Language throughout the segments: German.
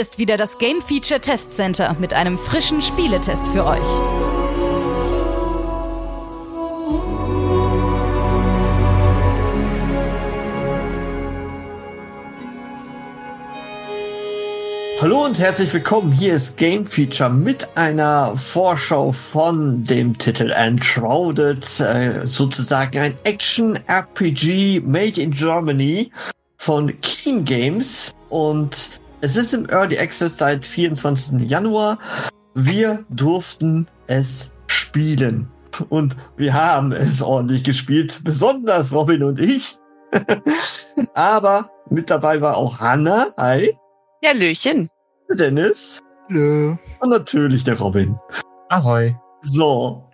Ist wieder das Game Feature Test Center mit einem frischen Spieletest für euch. Hallo und herzlich willkommen. Hier ist Game Feature mit einer Vorschau von dem Titel Enshrouded, äh, sozusagen ein Action-RPG made in Germany von Keen Games und es ist im Early Access seit 24. Januar. Wir durften es spielen und wir haben es ordentlich gespielt, besonders Robin und ich. Aber mit dabei war auch Hanna. Hi. Ja, Löchen. Dennis. Hallo. Und natürlich der Robin. Ahoi. So.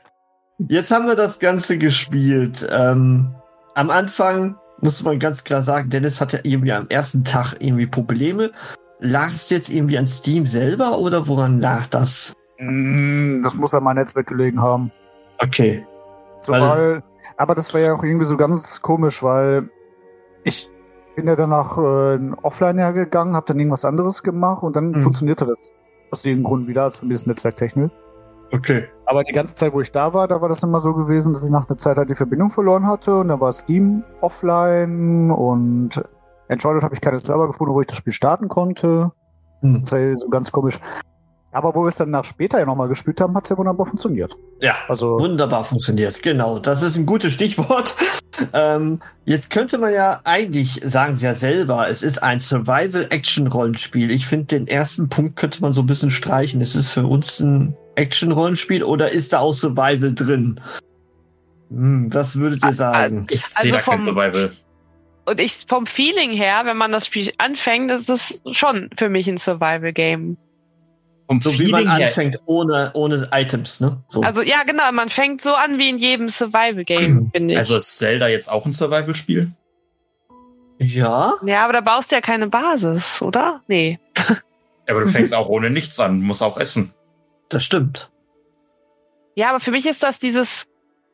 Jetzt haben wir das Ganze gespielt. Ähm, am Anfang muss man ganz klar sagen, Dennis hatte irgendwie am ersten Tag irgendwie Probleme. Lag es jetzt irgendwie an Steam selber oder woran lag das? Mm, Das muss bei meinem Netzwerk gelegen haben. Okay. So, Weil- weil, aber das war ja auch irgendwie so ganz komisch, weil ich bin ja danach äh, offline ja gegangen, habe dann irgendwas anderes gemacht und dann Mhm. funktionierte das aus irgendeinem Grund wieder. Also für mich ist Netzwerktechnik. Okay. Aber die ganze Zeit, wo ich da war, da war das immer so gewesen, dass ich nach einer Zeit halt die Verbindung verloren hatte und dann war Steam offline und Entschuldigung habe ich keine Server gefunden, wo ich das Spiel starten konnte. Hm. Das war ja so ganz komisch. Aber wo wir es dann nach später ja nochmal gespielt haben, hat es ja wunderbar funktioniert. Ja. Also Wunderbar funktioniert, genau. Das ist ein gutes Stichwort. ähm, jetzt könnte man ja eigentlich, sagen sie ja selber, es ist ein Survival-Action-Rollenspiel. Ich finde, den ersten Punkt könnte man so ein bisschen streichen. Ist es für uns ein Action-Rollenspiel oder ist da auch Survival drin? Hm, was würdet ihr sagen? Ich sehe Also da kein Survival. Und ich vom Feeling her, wenn man das Spiel anfängt, ist es schon für mich ein Survival-Game. Vom So wie man Feeling her, anfängt, ohne, ohne Items, ne? So. Also ja, genau, man fängt so an wie in jedem Survival-Game, finde ich. also ist Zelda jetzt auch ein Survival-Spiel? ja? ja, aber da baust du ja keine Basis, oder? Nee. Ja, aber du fängst auch ohne nichts an, musst auch essen. Das stimmt. Ja, aber für mich ist das dieses,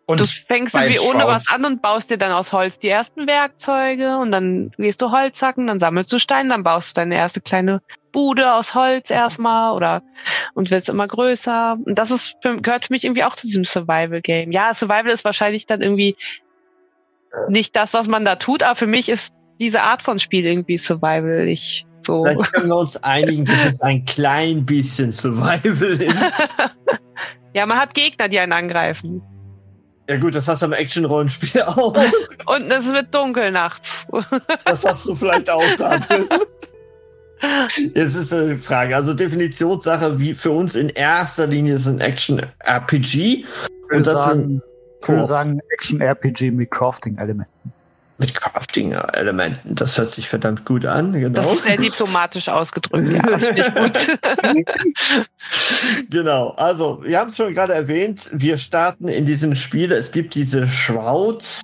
Und du fängst irgendwie ohne Shroud- was an und baust dir dann aus Holz die ersten Werkzeuge und dann gehst du Holz hacken, dann sammelst du Steine, dann baust du deine erste kleine Bude aus Holz erstmal oder und willst immer größer. Und das ist für, gehört für mich irgendwie auch zu diesem Survival-Game. Ja, Survival ist wahrscheinlich dann irgendwie nicht das, was man da tut, aber für mich ist diese Art von Spiel irgendwie Survival. Ich so. Vielleicht können wir uns einigen, dass es ein klein bisschen Survival ist. ja, man hat Gegner, die einen angreifen. Ja gut, das hast du im Action-Rollenspiel auch. Und es wird dunkel nachts. Das hast du vielleicht auch da drin. Es ist eine Frage. Also Definitionssache, wie für uns in erster Linie ist ein Action-RPG. Und das sagen, sind ich würde sagen Action-RPG mit Crafting-Elementen. Mit Crafting-Elementen. Das hört sich verdammt gut an, Das genau. ist sehr diplomatisch ausgedrückt. Ja, das gut. genau. Also, wir haben es schon gerade erwähnt, wir starten in diesem Spiel. Es gibt diese Shrouds,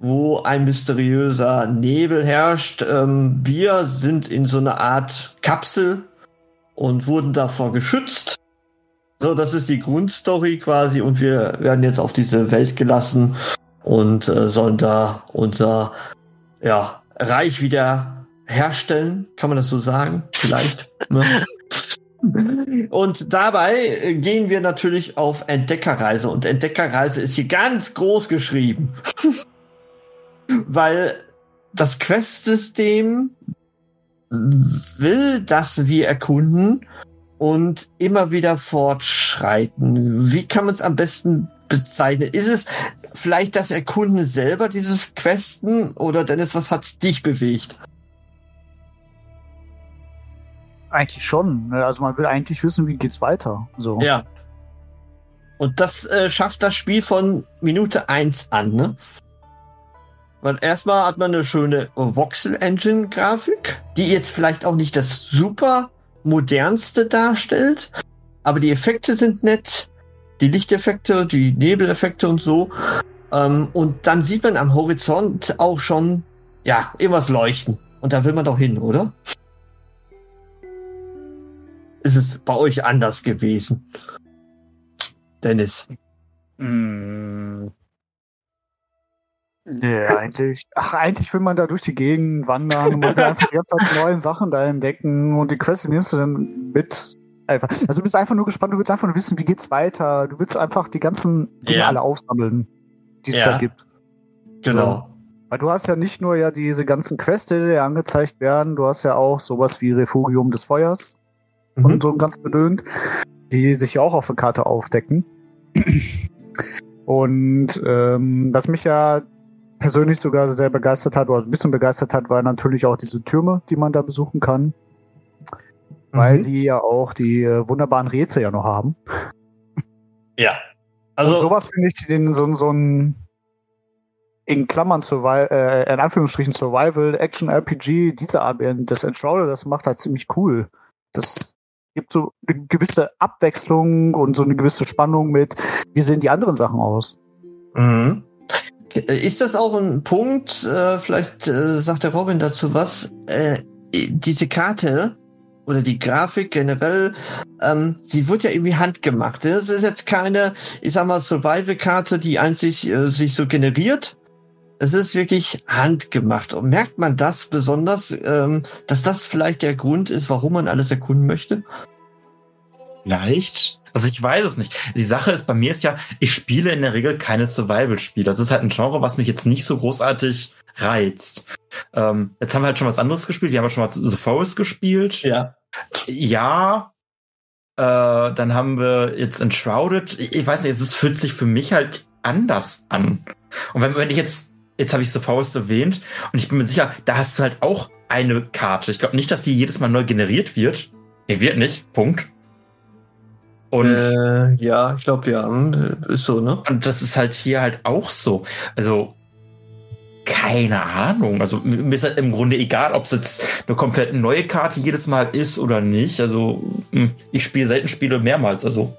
wo ein mysteriöser Nebel herrscht. Ähm, wir sind in so einer Art Kapsel und wurden davor geschützt. So, das ist die Grundstory quasi und wir werden jetzt auf diese Welt gelassen und äh, sollen da unser ja, Reich wieder herstellen. Kann man das so sagen? Vielleicht. ne? Und dabei gehen wir natürlich auf Entdeckerreise und Entdeckerreise ist hier ganz groß geschrieben. Weil das Quest-System will, dass wir erkunden und immer wieder fortschreiten. Wie kann man es am besten bezeichnen? Ist es vielleicht das Erkunden selber, dieses Questen? Oder Dennis, was hat dich bewegt? Eigentlich schon. ne? Also man will eigentlich wissen, wie geht's weiter. So. Ja. Und das äh, schafft das Spiel von Minute 1 an, ne? Weil erstmal hat man eine schöne Voxel-Engine-Grafik, die jetzt vielleicht auch nicht das super modernste darstellt, aber die Effekte sind nett, die Lichteffekte, die Nebeleffekte und so. Ähm, und dann sieht man am Horizont auch schon, ja, irgendwas leuchten. Und da will man doch hin, oder? Ist es bei euch anders gewesen? Dennis. Mm. Ja, eigentlich. Ach, eigentlich will man da durch die Gegend wandern und man will einfach die ganze Zeit neue Sachen da entdecken und die Quest die nimmst du dann mit. Einfach. Also du bist einfach nur gespannt, du willst einfach nur wissen, wie geht's weiter. Du willst einfach die ganzen Dinge Ja. alle aufsammeln, die es Ja. da gibt. Genau. Weil du hast ja nicht nur ja diese ganzen Quests, die dir angezeigt werden, du hast ja auch sowas wie Refugium des Feuers Mhm. und so ganz bedöhnt, die sich ja auch auf der Karte aufdecken. Und ähm, was mich ja persönlich sogar sehr begeistert hat, oder ein bisschen begeistert hat, war natürlich auch diese Türme, die man da besuchen kann, weil Mhm. die ja auch die äh, wunderbaren Rätsel ja noch haben. Ja. Also Also, sowas finde ich den so, so ein in Klammern Survival, äh, in Anführungsstrichen Survival, Action RPG, diese Art, das Enshrouded, das macht halt ziemlich cool. Das gibt so eine gewisse Abwechslung und so eine gewisse Spannung mit, wie sehen die anderen Sachen aus? Mhm. Ist das auch ein Punkt, äh, vielleicht äh, sagt der Robin dazu was, äh, diese Karte oder die Grafik generell, ähm, sie wird ja irgendwie handgemacht. Das ist jetzt keine, ich sag mal, Survival-Karte, die einzig äh, sich so generiert. Es ist wirklich handgemacht. Und merkt man das besonders, ähm, dass das vielleicht der Grund ist, warum man alles erkunden möchte? Vielleicht. Also ich weiß es nicht. Die Sache ist, bei mir ist ja, ich spiele in der Regel keine Survival-Spiele. Das ist halt ein Genre, was mich jetzt nicht so großartig reizt. Ähm, jetzt haben wir halt schon was anderes gespielt. Wir haben ja schon mal The Forest gespielt. Ja. Ja. Äh, dann haben wir jetzt Enshrouded. Ich ich weiß nicht, es fühlt sich für mich halt anders an. Und wenn, wenn ich jetzt, jetzt habe ich The Forest erwähnt und ich bin mir sicher, da hast du halt auch eine Karte. Ich glaube nicht, dass die jedes Mal neu generiert wird. Nee, wird nicht. Punkt. Und, Äh, ja, ich glaube ja. Hm, Ist so, ne? und das ist halt hier halt auch so. Also, keine Ahnung. Also, mir ist halt im Grunde egal, ob es jetzt eine komplett neue Karte jedes Mal ist oder nicht. Also, hm, ich spiele selten Spiele mehrmals. Also,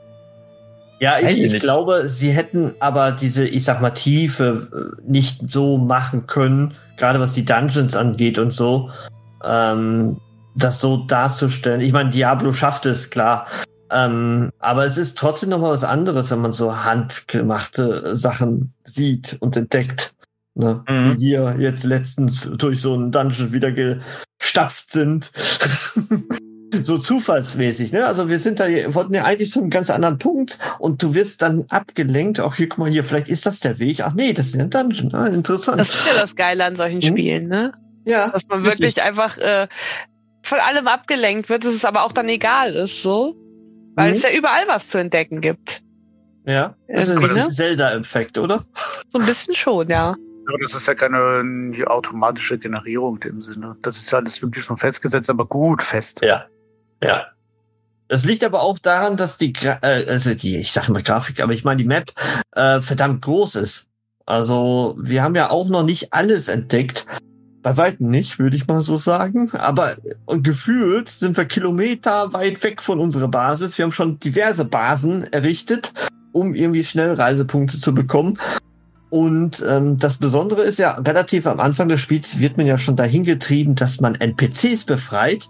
Ja, ich, ich glaube, sie hätten aber diese, ich sag mal, Tiefe äh, nicht so machen können, gerade was die Dungeons angeht und so, ähm, das so darzustellen. Ich meine, Diablo schafft es, klar. Ähm, aber es ist trotzdem noch mal was anderes, wenn man so handgemachte Sachen sieht und entdeckt. Ne? Mhm. Wie wir jetzt letztens durch so einen Dungeon wieder gestapft sind. so zufallsmäßig, ne? Also wir sind da, wollten ja eigentlich zu einem ganz anderen Punkt und du wirst dann abgelenkt. Auch hier, guck mal hier, vielleicht ist das der Weg. Ach nee, das ist ja ein Dungeon. Ah, interessant. Das ist ja das Geile an solchen Mhm. Spielen, ne? ja. Dass man richtig. wirklich einfach äh, von allem abgelenkt wird, dass es aber auch dann egal ist, so. Weil Mhm. es ja überall was zu entdecken gibt. Ja. Das ist ein ne? Zelda-Effekt, oder? So ein bisschen schon, ja. Das ist ja keine automatische Generierung in dem Sinne. Das ist ja alles wirklich schon festgesetzt, aber gut fest. Ja. Ja. Das liegt aber auch daran, dass die, Gra äh, also die, ich sage immer Grafik, aber ich meine die Map äh, verdammt groß ist. Also wir haben ja auch noch nicht alles entdeckt. Bei weitem nicht, würde ich mal so sagen. Aber äh, gefühlt sind wir Kilometer weit weg von unserer Basis. Wir haben schon diverse Basen errichtet, um irgendwie schnell Reisepunkte zu bekommen. Und ähm, das Besondere ist ja, relativ am Anfang des Spiels wird man ja schon dahin getrieben, dass man NPCs befreit.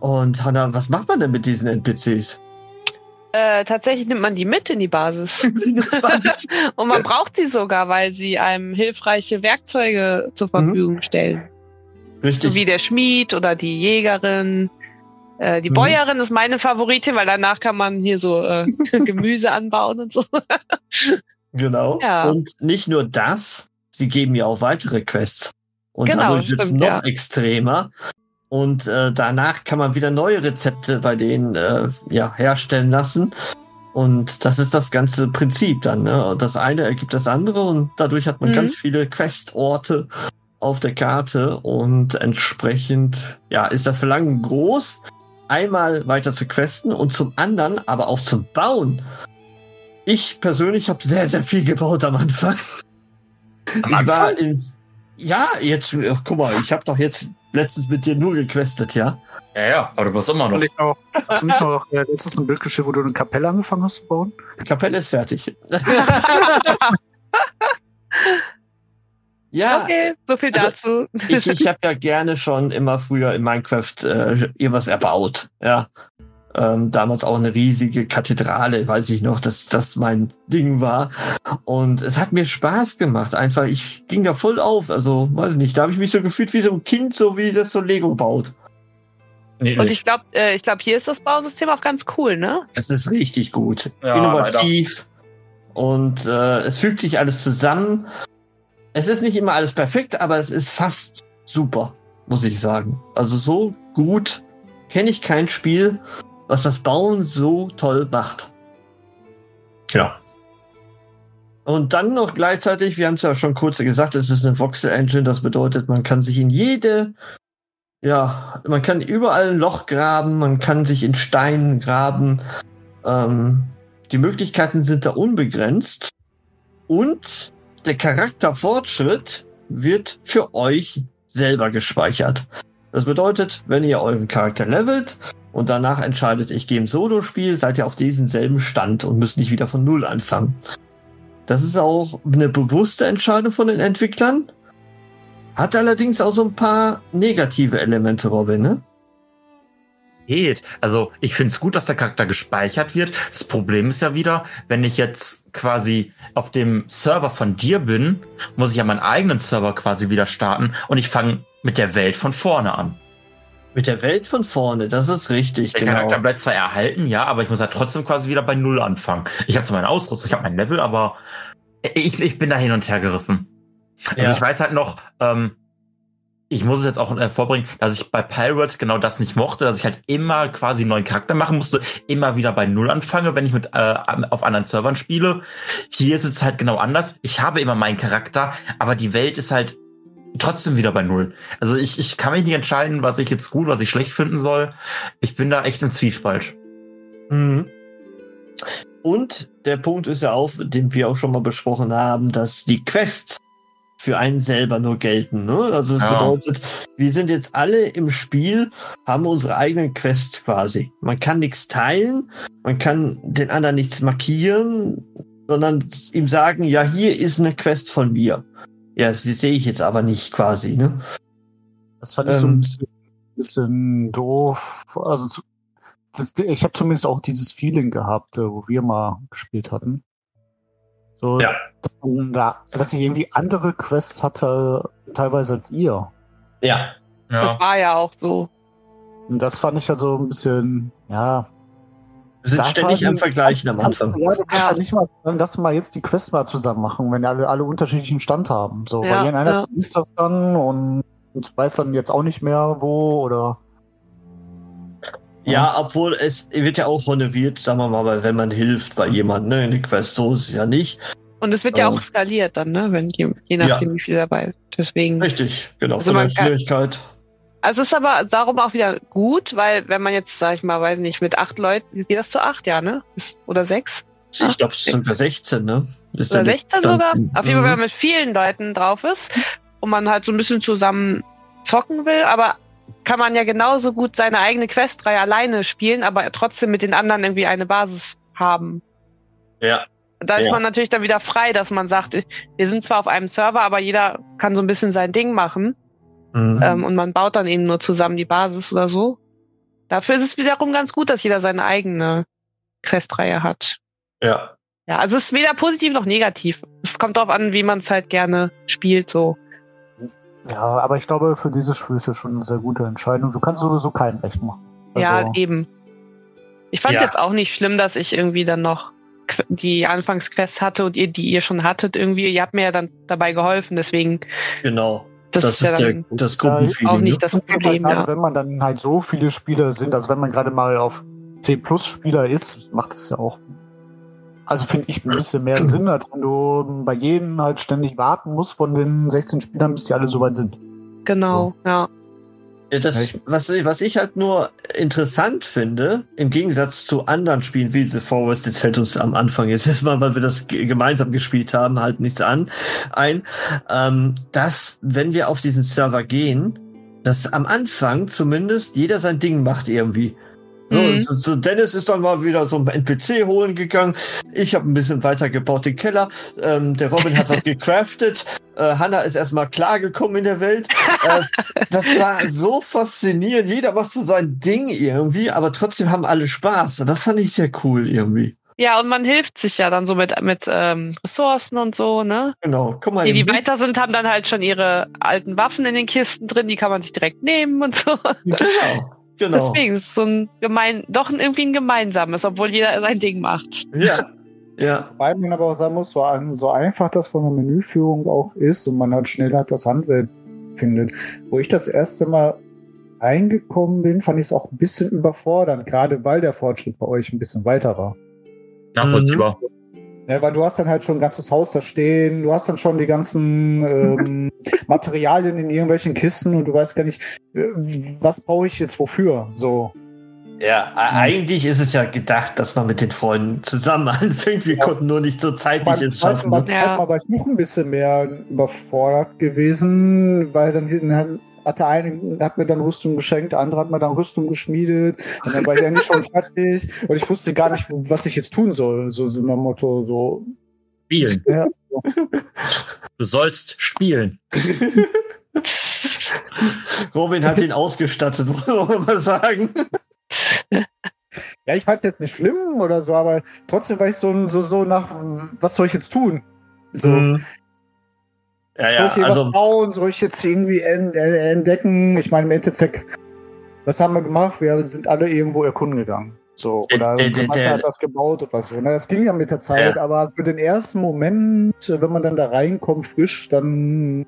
Und Hanna, was macht man denn mit diesen NPCs? Äh, tatsächlich nimmt man die mit in die Basis. Und man braucht sie sogar, weil sie einem hilfreiche Werkzeuge zur Verfügung stellen. So Richtig. wie der Schmied oder die Jägerin. Äh, die Mhm. Bäuerin ist meine Favoritin, weil danach kann man hier so äh, Gemüse anbauen und so. Genau. Ja. Und nicht nur das, sie geben ja auch weitere Quests. Und Genau, dadurch wird es noch ja. extremer. Und äh, danach kann man wieder neue Rezepte bei denen äh, ja, herstellen lassen. Und das ist das ganze Prinzip dann. Ne? Das eine ergibt das andere und dadurch hat man Mhm. ganz viele Questorte auf der Karte und entsprechend ja ist das Verlangen groß, einmal weiter zu questen und zum anderen aber auch zu bauen. Ich persönlich habe sehr, sehr viel gebaut am Anfang. Am Ich war Anfang? in, ja, jetzt, äh, guck mal, ich habe doch jetzt letztens mit dir nur gequestet, ja? Ja, ja, aber du bist immer noch. Und ich du nicht noch äh, letztens ein Bild geschickt, wo du eine Kapelle angefangen hast zu bauen? Die Kapelle ist fertig. ja, okay, so viel also, dazu. ich, ich habe ja gerne schon immer früher in Minecraft äh, irgendwas erbaut. Ja. Ähm, damals auch eine riesige Kathedrale, weiß ich noch, dass das mein Ding war. Und es hat mir Spaß gemacht. Einfach, ich ging da voll auf. Also, weiß ich nicht, da habe ich mich so gefühlt wie so ein Kind, so wie das so Lego baut. Und ich glaube, äh, ich glaube, hier ist das Bausystem auch ganz cool, ne? Es ist richtig gut. Ja, Innovativ. Und äh, es fügt sich alles zusammen. Es ist nicht immer alles perfekt, aber es ist fast super, muss ich sagen. Also so gut kenne ich kein Spiel, was das Bauen so toll macht. Ja. Und dann noch gleichzeitig, wir haben es ja schon kurz gesagt, es ist eine Voxel Engine, das bedeutet, man kann sich in jede, ja, man kann überall ein Loch graben, man kann sich in Steinen graben. Ähm, die Möglichkeiten sind da unbegrenzt. Und der Charakterfortschritt wird für euch selber gespeichert. Das bedeutet, wenn ihr euren Charakter levelt und danach entscheidet, ich gehe im Solo-Spiel, seid ihr auf diesem selben Stand und müsst nicht wieder von Null anfangen. Das ist auch eine bewusste Entscheidung von den Entwicklern. Hat allerdings auch so ein paar negative Elemente, Robin, ne? geht. Also ich finde es gut, dass der Charakter gespeichert wird. Das Problem ist ja wieder, wenn ich jetzt quasi auf dem Server von dir bin, muss ich ja meinen eigenen Server quasi wieder starten und ich fange mit der Welt von vorne an. Mit der Welt von vorne, das ist richtig, Der genau. Charakter bleibt zwar erhalten, ja, aber ich muss halt trotzdem quasi wieder bei Null anfangen. Ich habe zwar meine Ausrüstung, ich habe mein Level, aber ich, ich bin da hin und her gerissen. Also Ja. ich weiß halt noch, ähm, ich muss es jetzt auch äh, vorbringen, dass ich bei Pirate genau das nicht mochte, dass ich halt immer quasi einen neuen Charakter machen musste, immer wieder bei Null anfange, wenn ich mit äh, auf anderen Servern spiele. Hier ist es halt genau anders. Ich habe immer meinen Charakter, aber die Welt ist halt trotzdem wieder bei Null. Also ich, ich kann mich nicht entscheiden, was ich jetzt gut, was ich schlecht finden soll. Ich bin da echt im Zwiespalt. Mhm. Und der Punkt ist ja auch, den wir auch schon mal besprochen haben, dass die Quests für einen selber nur gelten. Ne? Also das Ja. bedeutet, wir sind jetzt alle im Spiel, haben unsere eigenen Quests quasi. Man kann nichts teilen, man kann den anderen nichts markieren, sondern ihm sagen, ja, hier ist eine Quest von mir. Ja, sie sehe ich jetzt aber nicht quasi, ne? Das fand ich so ein Ähm. bisschen, bisschen doof. Also zu, das, ich habe zumindest auch dieses Feeling gehabt, äh, wo wir mal gespielt hatten. So, Ja. dass, man da, dass ich irgendwie andere Quests hatte, teilweise als ihr. Ja. Das war ja auch so. Und das fand ich ja so ein bisschen, ja. Wir sind Das ständig war am Vergleichen am Anfang. Ja, du kannst Ja. ja nicht mal sagen, lass mal jetzt die Quest mal zusammen machen, wenn alle, alle unterschiedlichen Stand haben. So, Ja, weil irgendeiner ja. vergisst das dann und, und weiß dann jetzt auch nicht mehr wo oder. Ja, obwohl es wird ja auch honoriert, sagen wir mal, wenn man hilft bei jemandem, ne, in der Quest, so ist es ja nicht. Und es wird ja Ähm. auch skaliert dann, ne? Wenn je, je nachdem, wie viel dabei ist. Deswegen. Richtig, genau, Also von der man kann- Schwierigkeit. Also es ist aber darum auch wieder gut, weil wenn man jetzt, sag ich mal, weiß nicht, mit acht Leuten, wie geht das zu acht, ja, ne? Oder sechs? Ich glaube, es sind sogar 16, ne? Ist Oder der 16 Stand- sogar? Auf jeden Fall, wenn man Mhm. mit vielen Leuten drauf ist und man halt so ein bisschen zusammen zocken will, aber kann man ja genauso gut seine eigene Questreihe alleine spielen, aber trotzdem mit den anderen irgendwie eine Basis haben. Ja. Da ist Ja. man natürlich dann wieder frei, dass man sagt, wir sind zwar auf einem Server, aber jeder kann so ein bisschen sein Ding machen Mhm. ähm, und man baut dann eben nur zusammen die Basis oder so. Dafür ist es wiederum ganz gut, dass jeder seine eigene Questreihe hat. Ja. Ja, also es ist weder positiv noch negativ. Es kommt darauf an, wie man es halt gerne spielt, so. Ja, aber ich glaube, für dieses Spiel ist ja schon eine sehr gute Entscheidung. Du kannst sowieso keinen recht machen. Also, ja, eben. Ich fand es Ja. jetzt auch nicht schlimm, dass ich irgendwie dann noch die Anfangsquests hatte und ihr, die ihr schon hattet, irgendwie, ihr habt mir ja dann dabei geholfen, deswegen, Genau. Das, Das, ist ja ist der, dann das Gruppenfeeling. auch nicht ne? das Problem, gerade ja. wenn man dann halt so viele Spieler sind, also wenn man gerade mal auf 10 plus Spieler ist, macht es ja auch, also finde ich ein bisschen mehr Sinn, als wenn du bei jedem halt ständig warten musst von den 16 Spielern, bis die alle soweit sind. Genau, ja. Ja, das, was, was ich halt nur interessant finde, im Gegensatz zu anderen Spielen wie The Forest, jetzt fällt uns am Anfang jetzt erstmal, weil wir das gemeinsam gespielt haben, halt nichts an, ein, ähm, dass, wenn wir auf diesen Server gehen, dass am Anfang zumindest jeder sein Ding macht irgendwie. So, Mhm. so, Dennis ist dann mal wieder so ein NPC holen gegangen. Ich habe ein bisschen weiter gebaut den Keller. Ähm, der Robin hat was gecraftet. Äh, Hannah ist erstmal klargekommen in der Welt. Äh, das war so faszinierend. Jeder macht so sein Ding irgendwie, aber trotzdem haben alle Spaß. Das fand ich sehr cool irgendwie. Ja, und man hilft sich ja dann so mit, mit ähm, Ressourcen und so, ne? Genau. Guck mal. Die, die weiter sind, haben dann halt schon ihre alten Waffen in den Kisten drin, die kann man sich direkt nehmen und so. Genau. Genau. Deswegen ist es so ein gemein, doch irgendwie ein gemeinsames, obwohl jeder sein Ding macht. Ja. Ja. Wobei man aber auch sagen muss, so, ein, so einfach das von der Menüführung auch ist und man halt schnell halt das Handwerk findet. Wo ich das erste Mal reingekommen bin, fand ich es auch ein bisschen überfordernd, gerade weil der Fortschritt bei euch ein bisschen weiter war. Nachvollziehbar. Ja, weil du hast dann halt schon ein ganzes Haus da stehen, du hast dann schon die ganzen ähm, Materialien in irgendwelchen Kisten und du weißt gar nicht, äh, was brauche ich jetzt wofür. So. Ja, eigentlich ist es ja gedacht, dass man mit den Freunden zusammen anfängt. Wir Ja. konnten nur nicht so zeitlich es schaffen. Ne? zweiten Ja. Mal war ich noch ein bisschen mehr überfordert gewesen, weil dann hier- dann hat der eine hat mir dann Rüstung geschenkt, der andere hat mir dann Rüstung geschmiedet und dann war ich eigentlich schon fertig und ich wusste gar nicht, was ich jetzt tun soll. So, so nach dem Motto, so. Spielen. Ja, Du sollst spielen. Robin hat ihn ausgestattet, wollen wir mal sagen. ja ich fand jetzt nicht schlimm oder so, aber trotzdem war ich so, so, so nach, was soll ich jetzt tun? So, Mhm. Ja, Soll ja, ich hier also was bauen? Soll ich jetzt irgendwie en äh, entdecken? Ich meine, im Endeffekt, was haben wir gemacht? Wir sind alle irgendwo erkunden gegangen. So, Der- oder der- der- man der- hat was gebaut oder so. Ne? Das ging ja mit der Zeit, aber für den ersten Moment, äh, wenn man dann da reinkommt, frisch, dann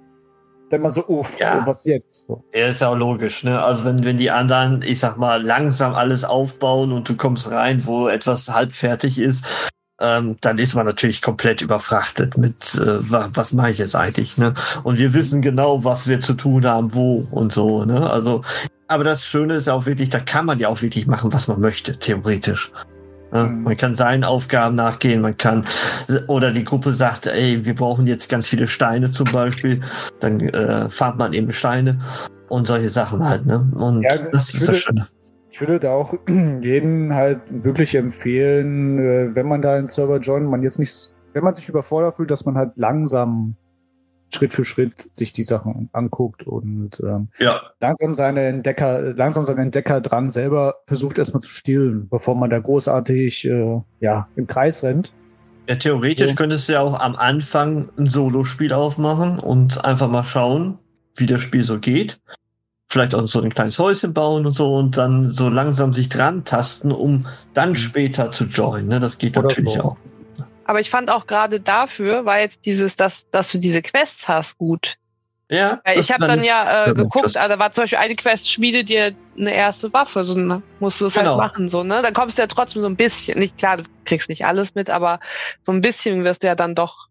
denkt man so, uff, Ja. was jetzt? So. Ja, ist ja auch logisch, ne? Also wenn, wenn die anderen, ich sag mal, langsam alles aufbauen und du kommst rein, wo etwas halb fertig ist, ähm, dann ist man natürlich komplett überfrachtet mit, äh, wa, was mache ich jetzt eigentlich, ne? Und wir wissen genau, was wir zu tun haben, wo und so, ne? Also, aber das Schöne ist ja auch wirklich, da kann man ja auch wirklich machen, was man möchte, theoretisch. Ne? Mhm. Man kann seinen Aufgaben nachgehen, man kann, oder die Gruppe sagt, ey, wir brauchen jetzt ganz viele Steine zum Beispiel, dann äh, farmt man eben Steine und solche Sachen halt, ne? Und Ja, das ich ist das Schöne. Ich würde da auch jedem halt wirklich empfehlen, äh, wenn man da einen Server joint, man jetzt nicht, wenn man sich überfordert fühlt, dass man halt langsam Schritt für Schritt sich die Sachen anguckt und ähm, Ja, langsam seine Entdecker, langsam seinen Entdecker dran selber versucht erstmal zu stillen, bevor man da großartig äh, ja im Kreis rennt. ja, theoretisch So. könntest du ja auch am Anfang ein Solospiel aufmachen und einfach mal schauen, wie das Spiel so geht. Vielleicht auch so ein kleines Häuschen bauen und so und dann so langsam sich dran tasten, um dann später zu joinen. Ne? Das geht Oder natürlich so. auch. Aber ich fand auch gerade dafür, war jetzt dieses, dass, dass du diese Quests hast, gut. Ja, ich habe dann- ja äh, geguckt, da war zum Beispiel eine Quest, schmiede dir eine erste Waffe, so dann musst du es Genau. halt machen, so, ne? Dann kommst du ja trotzdem so ein bisschen, nicht klar, du kriegst nicht alles mit, aber so ein bisschen wirst du ja dann doch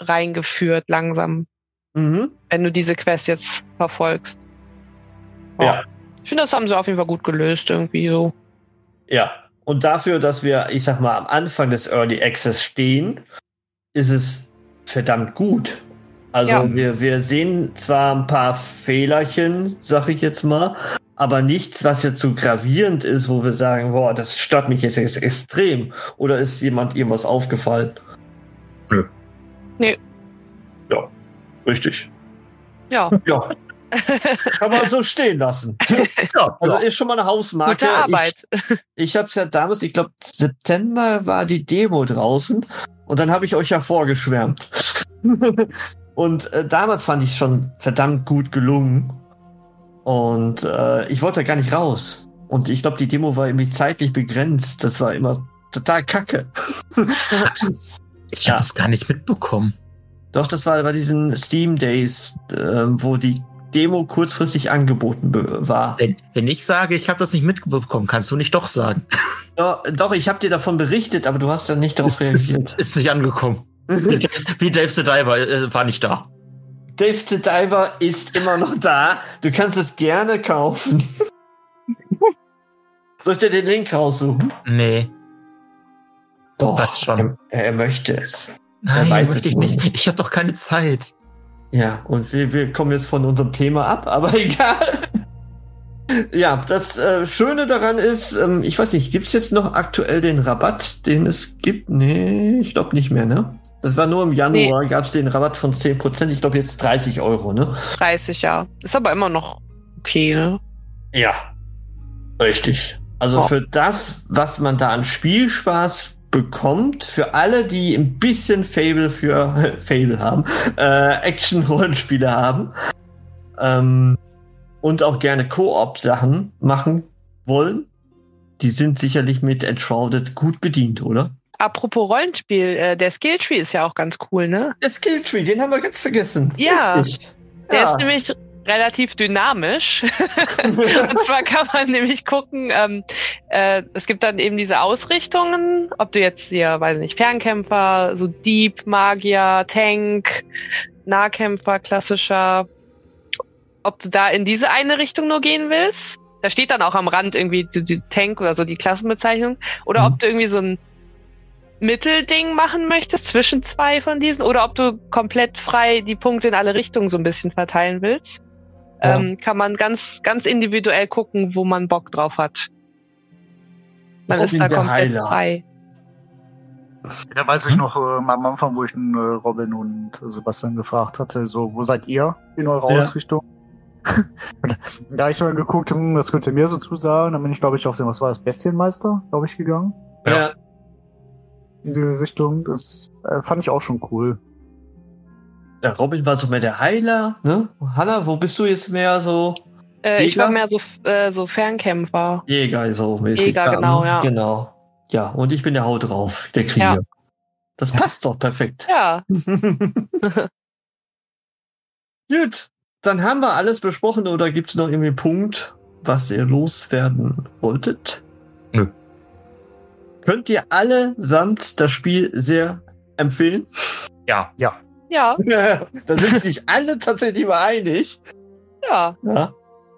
reingeführt langsam, Mhm. wenn du diese Quest jetzt verfolgst. Ja. Ich finde, das haben sie auf jeden Fall gut gelöst, irgendwie so. Ja, und dafür, dass wir, ich sag mal, am Anfang des Early Access stehen, ist es verdammt gut. Also Ja. wir, wir sehen zwar ein paar Fehlerchen, sag ich jetzt mal, aber nichts, was jetzt so gravierend ist, wo wir sagen, boah, das stört mich jetzt ex- extrem. Oder ist jemand irgendwas aufgefallen? Nö. Nee. Ja, richtig. Ja. Ja, kann man so stehen lassen. Ja, Also ist schon mal eine Hausmarke. Gute Arbeit. Ich, ich habe es ja damals, ich glaube September war die Demo draußen und dann habe ich euch ja vorgeschwärmt. und äh, damals fand ich schon verdammt gut gelungen und äh, ich wollte da gar nicht raus. Und ich glaube, die Demo war irgendwie zeitlich begrenzt. Das war immer total kacke. ich Ja. habe das gar nicht mitbekommen. Doch, das war bei diesen Steam Days, äh, wo die Demo kurzfristig angeboten war. Wenn, wenn ich sage, ich habe das nicht mitbekommen, kannst du nicht doch sagen. Doch, doch ich habe dir davon berichtet, aber du hast ja nicht darauf Ist, ist, reagiert. ist nicht angekommen. Wie Dave, wie Dave the Diver äh, war nicht da. Dave the Diver ist immer noch da. Du kannst es gerne kaufen. Soll ich dir den Link raussuchen? Nee. Doch, passt schon. Er, er möchte es. Nein, weiß möchte es ich nicht. nicht. Ich habe doch keine Zeit. Ja, und wir, wir kommen jetzt von unserem Thema ab, aber egal. Ja, das äh, Schöne daran ist, ähm, ich weiß nicht, gibt's jetzt noch aktuell den Rabatt, den es gibt? Nee, ich glaube nicht mehr, ne? Das war nur im Januar, gab's den Rabatt von 10%, ich glaube jetzt 30 Euro, ne? 30, ja. Ist aber immer noch okay, ne? Ja, richtig. Also Oh. für das, was man da an Spielspaß bekommt, für alle, die ein bisschen Fable für Fable haben, äh, Action-Rollenspiele haben ähm, und auch gerne Koop-Sachen machen wollen, die sind sicherlich mit Enshrouded gut bedient, oder? Apropos Rollenspiel, äh, der Skilltree ist ja auch ganz cool, ne? Der Skilltree, den haben wir ganz vergessen. Ja. Richtig. Der Ja. ist nämlich relativ dynamisch. und zwar kann man nämlich gucken, ähm, äh, es gibt dann eben diese Ausrichtungen, ob du jetzt hier, weiß nicht, Fernkämpfer, so Dieb, Magier, Tank, Nahkämpfer, klassischer, ob du da in diese eine Richtung nur gehen willst. Da steht dann auch am Rand irgendwie die, die Tank oder so die Klassenbezeichnung. Oder Mhm. ob du irgendwie so ein Mittelding machen möchtest zwischen zwei von diesen oder ob du komplett frei die Punkte in alle Richtungen so ein bisschen verteilen willst. Ja. Ähm, kann man ganz, ganz individuell gucken, wo man Bock drauf hat. Man Robin ist da komplett Heiler. frei. Da weiß ich noch äh, am Anfang, wo ich äh, Robin und Sebastian gefragt hatte, so, wo seid ihr in eurer Ja. Ausrichtung? Da ich mal geguckt, hm, was könnt ihr mir so zusagen, dann bin ich, glaube ich, auf den, was war das, Bestienmeister, glaube ich, gegangen. Ja. In die Richtung. Das äh, fand ich auch schon cool. Der Robin war so mehr der Heiler, ne? Hanna, wo bist du jetzt mehr so? Äh, ich war mehr so, äh, so Fernkämpfer. Jäger so mäßig. Jäger, genau, ja. Genau. Ja, und ich bin der Haut drauf, der Krieger. Ja. Das passt doch perfekt. Ja, Gut, dann haben wir alles besprochen oder gibt es noch irgendwie einen Punkt, was ihr loswerden wolltet? Nö. Könnt ihr allesamt das Spiel sehr empfehlen? Ja. ja, da sind sich alle tatsächlich mal einig. ja. Ja,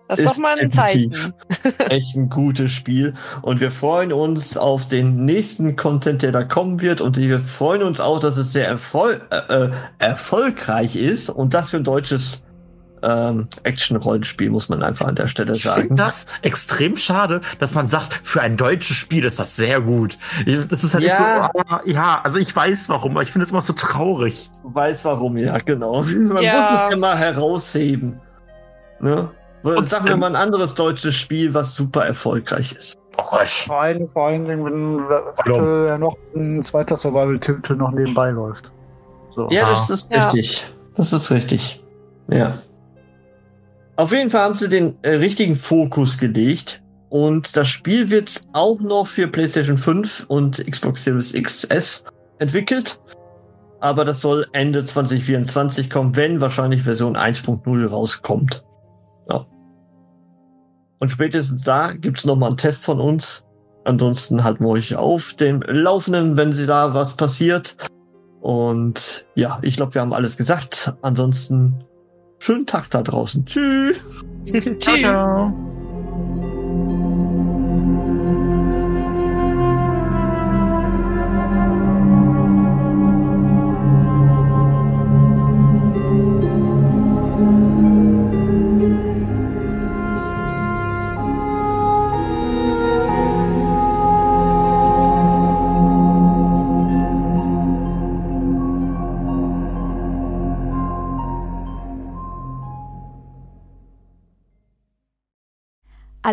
Das ist, Ist doch mal ein. Zeichen. echt ein gutes Spiel. Und wir freuen uns auf den nächsten Content, der da kommen wird. Und wir freuen uns auch, dass es sehr erfol äh, äh, erfolgreich ist. Und das für ein deutsches ähm, Action-Rollenspiel, muss man einfach an der Stelle Ich finde sagen. das extrem schade, dass man sagt, für ein deutsches Spiel ist das sehr gut. Ich- Das ist halt Ja. so, ah, ja, also ich weiß warum, aber ich finde es immer so traurig. Du weißt warum, ja, genau. Man Ja. muss es ja mal herausheben. Ne? Und Sag mir Sim- mal ein anderes deutsches Spiel, was super erfolgreich ist. Oh. Vor allem, vor allen Dingen, wenn aktuell ja noch ein zweiter Survival-Titel noch nebenbei läuft. So. Ja, das ist Ja. richtig. Das ist richtig. Ja. Auf jeden Fall haben sie den äh, richtigen Fokus gelegt. Und das Spiel wird auch noch für PlayStation 5 und Xbox Series XS entwickelt. Aber das soll Ende 2024 kommen, wenn wahrscheinlich Version 1.0 rauskommt. Ja. Und spätestens da gibt's noch mal einen Test von uns. Ansonsten halten wir euch auf dem Laufenden, wenn sie da was passiert. Und ja, ich glaube, wir haben alles gesagt. Ansonsten schönen Tag da draußen. Tschüss. Ciao, ciao.